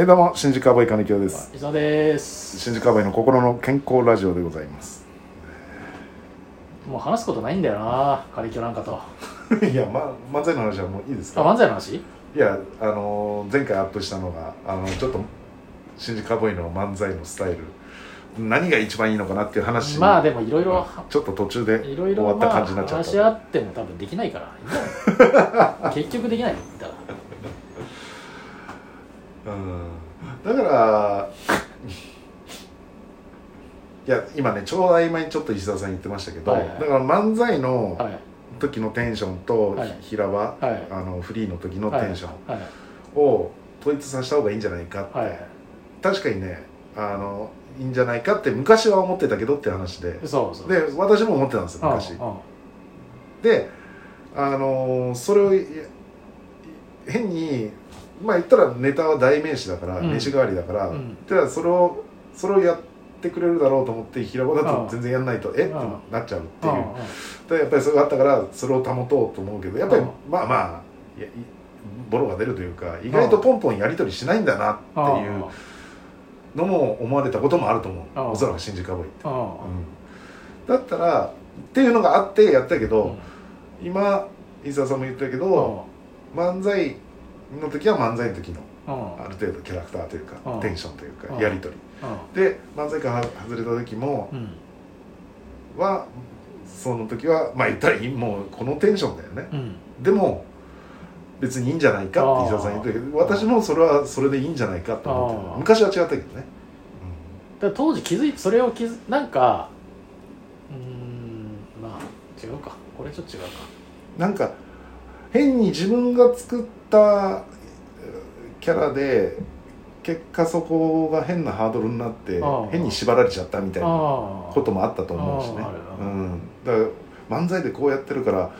はいどうも新宿アボイ金城です。伊沢です。新宿アボイの心の健康ラジオでございます。もう話すことないんだよなカリキョなんかと。いや、ま、漫才の話はもういいですあか漫才の話？いやあの前回アップしたのがあのちょっと新宿アボイの漫才のスタイル何が一番いいのかなっていう話まあでもいろいろちょっと途中でいろいろ終わったまあ感じになっちゃった、話し合っても多分できないから 結局できないんだうん。だからいや今ねちょうど合間にちょっと石田さん言ってましたけど、はい。はいだから漫才のはい。時のテンションとはい。平場、はい。あのフリーの時のはいテンションはい。を統一させた方がいいんじゃないかって、はい。確かにねあのいいんじゃないかって昔は思ってたけどって話で。で私も思ってたんですよ昔。であのそれをい変にまあ言ったらネタは代名詞だから、うん。飯代わりだから、うん。じゃあそれをそれをやってくれるだろうと思って平場だとうん全然やんないと、え？ってうんなっちゃうっていう、うんうんでやっぱりそれがあったからそれを保とうと思うけどやっぱり、うんまあまあボロが出るというか意外とポンポンやり取りしないんだなっていうのも思われたこともあると思う、うんおそらく新宿アボイって、うん。だったらっていうのがあってやったけど、うん。今伊沢さんも言ったけど、漫才の時は漫才の時のうん。ある程度キャラクターというか、うん。テンションというか、うん。やり取り。で漫才から外れた時もはその時はまあ言ったらもうこのテンションだよね、うん。でも別にいいんじゃないかって伊沢さん言ったけど私もそれはそれでいいんじゃないかと思って昔は違ったけどね、だ当時気づいてそれを気づなんかうーんまあ違うか。これちょっと違うか。うんなんか変に自分が作ったえーキャラで結果そこが変なハードルになって変に縛られちゃったみたいなあこともあったと思うしね。うん、だから漫才でこうやってるから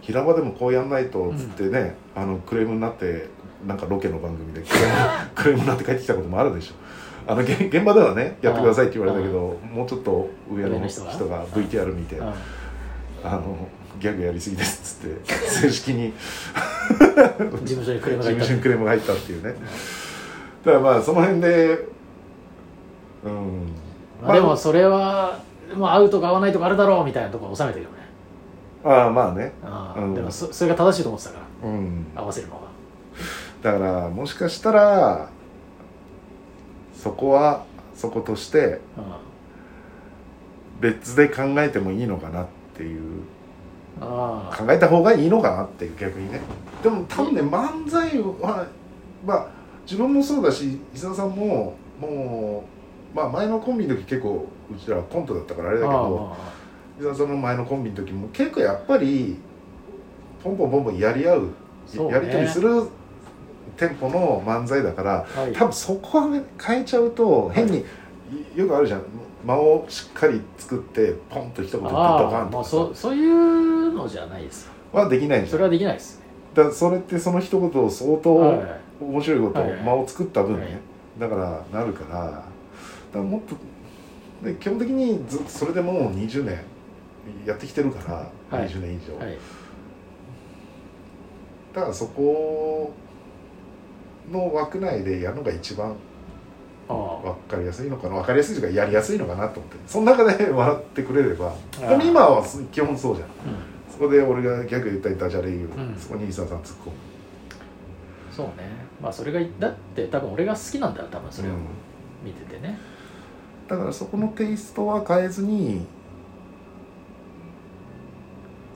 平場でもこうやんないとっつってね、あのクレームになってなんかロケの番組で クレームになって帰ってきたこともあるでしょ。あの現現場ではねやってくださいって言われたけどもうちょっと上の人人がが VTR 見てあ。あのギャグやりすぎですっつって正式に。事務所にクレーム事務が入った。所にクレームが入ったっていうね。だからまあその辺でうん。まあ、でもそれは、まあ、合うとか合わないとかあるだろうみたいなところ収めてるよね。ああまあね。ああ、うん。でもそそれが正しいと思ってたからうん。合わせるのが。だからもしかしたらそこはそことしてう別で考えてもいいのかなっていう考えた方がいいのかなっていう逆にね。でも多分ね漫才はまあ自分もそうだし伊沢さんももうまあ前のコンビの時結構うちらコントだったからあれだけど伊沢さんの前のコンビの時も結構やっぱりポンポンポンポンやり合うね。やり取りするテンポの漫才だからはい。多分そこはね変えちゃうと変に、よくあるじゃん間をしっかり作ってポンと一言言ってドカンと。かそそういうのじゃないですよ。はできないそれはできないです。ねだそれってその一言を相当はい。面白いこと、はい。間を作った分ね、はい。だからなるからだからもっとで基本的にずそれでもう20年やってきてるから、はい。20年以上、はい。だからそこの枠内でやるのが一番あ分かりやすいのかな分かりやすいというかやりやすいのかなと思ってその中で笑ってくれればあでも今は基本そうじゃん。うん。そこで俺がギャグ言ったりダジャレ言う、ん。そこに伊沢さん突っ込む、そうね。まあそれがだって多分俺が好きなんだよ多分それを。うん。見ててね、だからそこのテイストは変えずに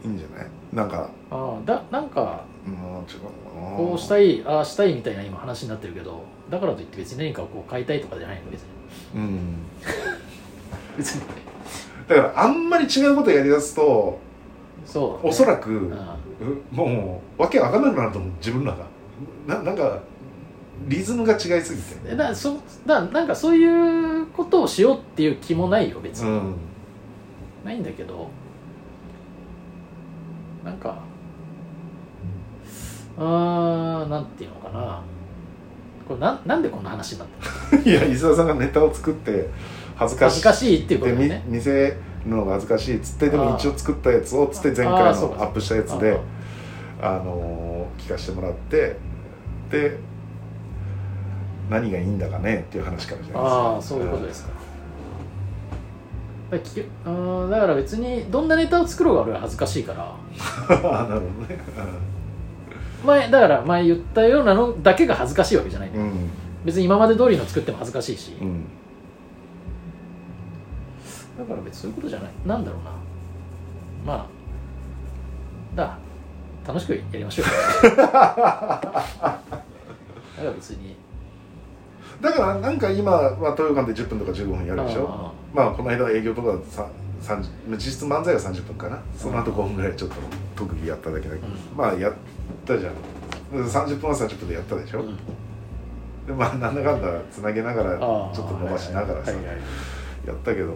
いいんじゃない？なんかああだなんかもう違うな。こうしたいああしたいみたいな今話になってるけどだからといって別に何かをこう変えたいとかじゃないの別に。うん。別に。だからあんまり違うことやりだすとそう、ね、おそらく、うもうわけわかんなくなると思う自分らが。ななんかリズムが違いすぎて。えだそだなんかそういうことをしようっていう気もないよ別に、うん。ないんだけどなんかあーなんていうのかな。これなんなんでこんな話になったの？いや伊沢さんがネタを作って恥ずかしい。恥ずかしいっていうことでね。見せるのが恥ずかしいっつってでも一応作ったやつをつって前あ回のアップしたやつであのー聞かせてもらってで何がいいんだかねっていう話からじゃないですか。ああそういうことですかだからきあーだから別にどんなネタを作ろうが俺は恥ずかしいから。なるほどね。前だから前言ったようなのだけが恥ずかしいわけじゃないんだようん。別に今まで通りの作っても恥ずかしいし。うん。だから別にそういうことじゃない。なんだろうな。まあだ楽しくやりましょうよ。だから別に。だからなんか今は東洋館で10分とか15分やるでしょ？あまあこの間営業とかさ30実質漫才は30分かな。その後5分ぐらいちょっと特技やっただけだけど、うん。まあやったじゃん。30分は30分でやったでしょ、うん。でまあなんだかんだつなげながらちあょーっと伸ばしながらさ、はいはいはい。やったけど。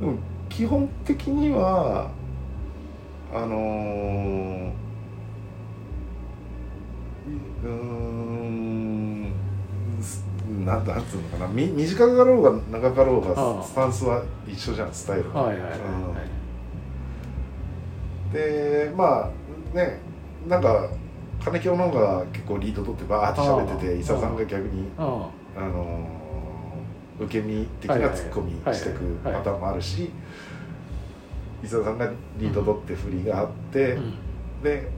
でも基本的にはあのーうーんすなんなんつうのかな。み短かろうが長かろうがスタンスは一緒じゃんスタイルは。はいはいはいはい。でまあねなんか金清の方が結構リード取ってバーって喋ってて伊沢さんが逆にうんあのー受け身的なツッコミしていくパターンもあるし伊沢さんがリード取って振りがあって、うん。で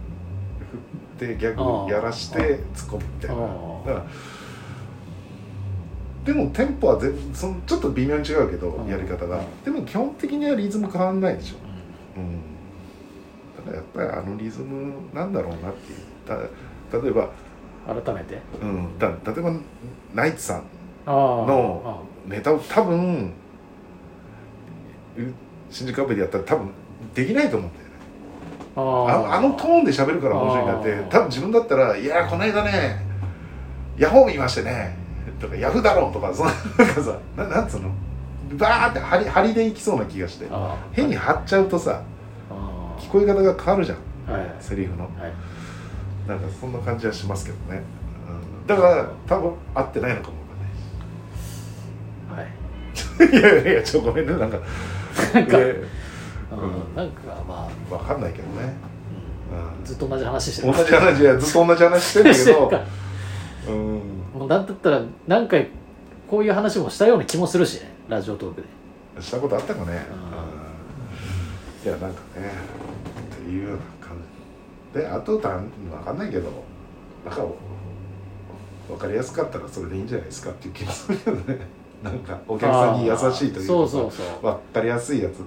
振ってギャグやらして突っ込むみたいな。ああ。だからでもテンポは全そのちょっと微妙に違うけどうん。やり方が。でも基本的にはリズム変わんないでしょ、うん、だからやっぱりあのリズムなんだろうなっていう。た例えば、うん改めて？うん、だ例えばナイツさんのネタを多分う新宿カフェでやったら多分できないと思うんだよね。あああのトーンで喋るから面白いなって。多分自分だったら「いやこの間ねヤホー見ましてね」とか「ヤフーだろ」とかそんな なんかさななんつうの？バーって張り張りでいきそうな気がして。変に張っちゃうとさあ聞こえ方が変わるじゃん。あはい。はいセリフの。はい。なんかそんな感じはしますけどね、うん、だから多分合ってないのかもわはいかんないい。やいやいやちょごめんね。なんかなんか、うん。なんかまあ、わかんないけどね、うん。うん。ずっと同じ話してる。同じ話いやずっと同じ話してんだけど。うんもうなんだったら何回こういう話もしたような気もするしねラジオトークで。したことあったかね、いやなんかねっていうような感じ。であとたん分かんないけどなんか分かりやすかったらそれでいいんじゃないですかっていう気がするけどね。なんかお客さんに優しいというかそうそうそう。分かりやすいやつ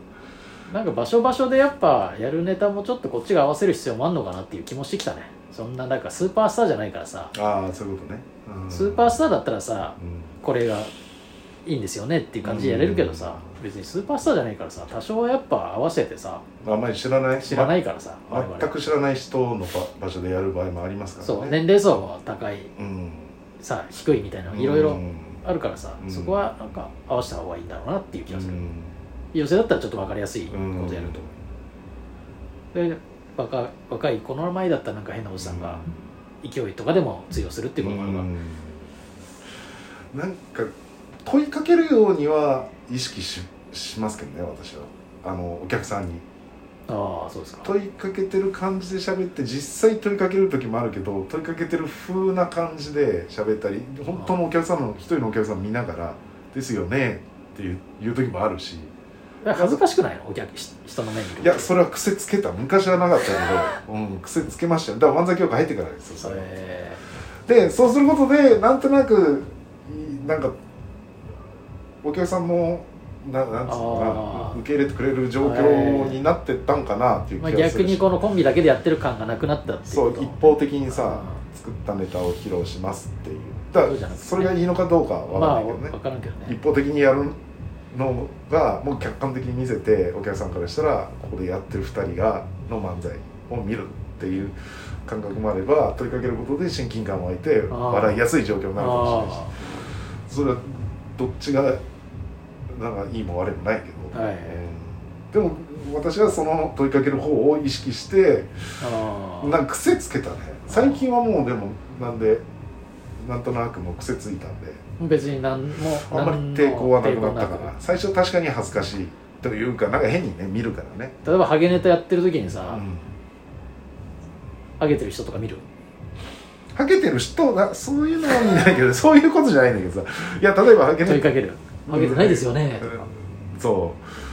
なんか場所場所でやっぱやるネタもちょっとこっちが合わせる必要もあんのかなっていう気もしてきたね。そんななんかスーパースターじゃないからさ。ああそういうことね、うん。スーパースターだったらさうんこれがいいんですよねっていう感じでやれるけどさ別にスーパースターじゃないからさ多少はやっぱ合わせてさあんまり知らない。知らないいからさ我々。全く知らない人の場場所でやる場合もありますからね。そう年齢層も高いうん。さ低いみたいないろいろうん。あるからさ、うん。そこはなんか合わせた方がいいんだろうなっていう気がする、うん寄せだったらちょっと分かりやすいことやると、で若若いこの前だったらなんか変なおじさんが勢いとかでも通用するっていうこともあるが、うん。なんか問いかけるようには意識ししますけどね私は。あのお客さんに。ああそうですか。問いかけてる感じで喋って実際問いかける時もあるけど問いかけてる風な感じで喋ったり本当のお客さんの一人のお客さん見ながら「ですよね」っていう時もあるし恥ずかしくないの？お客し人の目見る。いやそれは癖つけた。昔はなかったけど、うん、癖つけました。よだから漫才協会入ってからですよそれ。でそうすることでなんとなくいなんかお客さんもななんつうのかな受け入れてくれる状況になってったんかなっていう気がするし、逆にこのコンビだけでやってる感がなくなったっていうそう一方的にさあ作ったネタを披露しますっていう。だからそれがいいのかどうかは分まあかんないけどね、分からんけどね。一方的にやるのがもう客観的に見せてお客さんからしたらここでやってる2人がの漫才を見るっていう感覚もあれば問いかけることで親近感湧いて笑いやすい状況になるかもしれないし。あそれはどっちがなんかいいも悪いもないけど、はい。うんでも私はその問いかける方を意識してなんか癖つけたね。最近はもうでもなんでなんとなくもう癖ついたんで。別に何もあんまり抵抗はなくなったか抵抗な最初確かに恥ずかしいというかなんか変にね見るからね、例えばハゲネタやってる時にうさ、ん、ハゲてる人とか見る？ハゲてる人がそういうのはいいんだけど そういうことじゃないんだけどさ。いや例えばハゲて問いかける。ハゲてないですよね。とかそう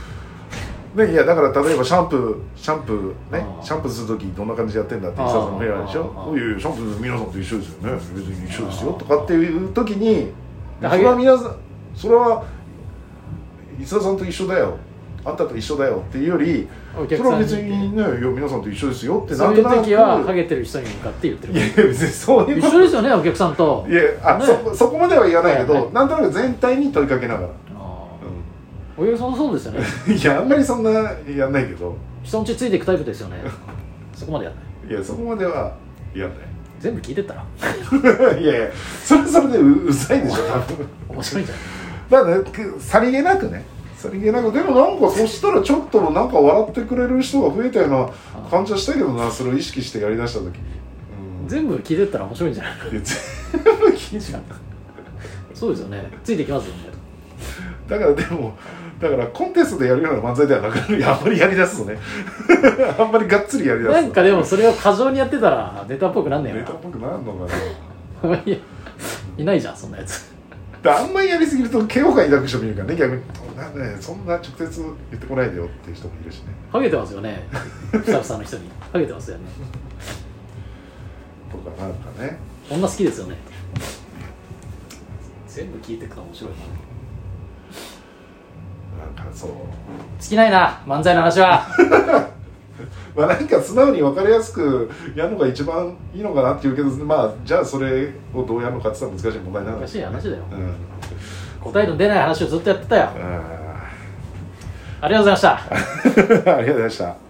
ねいやだから例えばシャンプーシャンプーねシャンプーする時どんな感じでやってんだってあー伊沢さんも言われるでしょ。いやいやシャンプー皆さんと一緒ですよね。別に一緒ですよとかっていう時にそれは皆さんそれは伊沢さんと一緒だよ。あんたと一緒だよっていうよりおそれは別にねいや皆さんと一緒ですよってそういう時はハいゲてる人に向かって言ってるやいや別にそういう一こと緒ですよねお客さんと。いやあ、ね。そそこまでは言わないけど、はいはい。なんとなく全体に問いかけながら、お客さんもそうですよね。う んいやあんまりそんなやんないけど。人のうちついていくタイプですよね。そこまでやんないいやそこまではやんない。全部聞いてったら。いやいやそれはそれでううざいでしょ多分。面白いんじゃない？だからくさりげなくね。さりげなく。でもなんかそしたらちょっとなんか笑ってくれる人が増えたような感じはしたけどなそれを意識してやりだした時に、うん、全部聞いてったら面白いんじゃない？いや全部聞いてそうですよね。ついてきますよね。だからでもだからコンテストでやるような漫才ではなくなるあんまりやりだすとね。あんまりがっつりやりだすとなんかでもそれを過剰にやってたらネタっぽくなんねえよネタっぽくなるのかな。ないやいないじゃんそんなやつ。であんまりやりすぎると嫌悪感抱く人もいるからね逆に。なんで、ね、そんな直接言ってこないでよっていう人もいるしね。ハゲてますよね。スタッフさんの人に。ハゲてますよね。とかなんかね。女好きですよね。全部聞いてくと面白いなそう。尽きないな漫才の話は。まあなんか素直に分かりやすくやるのが一番いいのかなっていうけどまあじゃあそれをどうやるのかって言ったら難しい問題なんだ難しい話だよ。うん。答えの出ない話をずっとやってたよ。あありがとうございました。ー ありがとうございました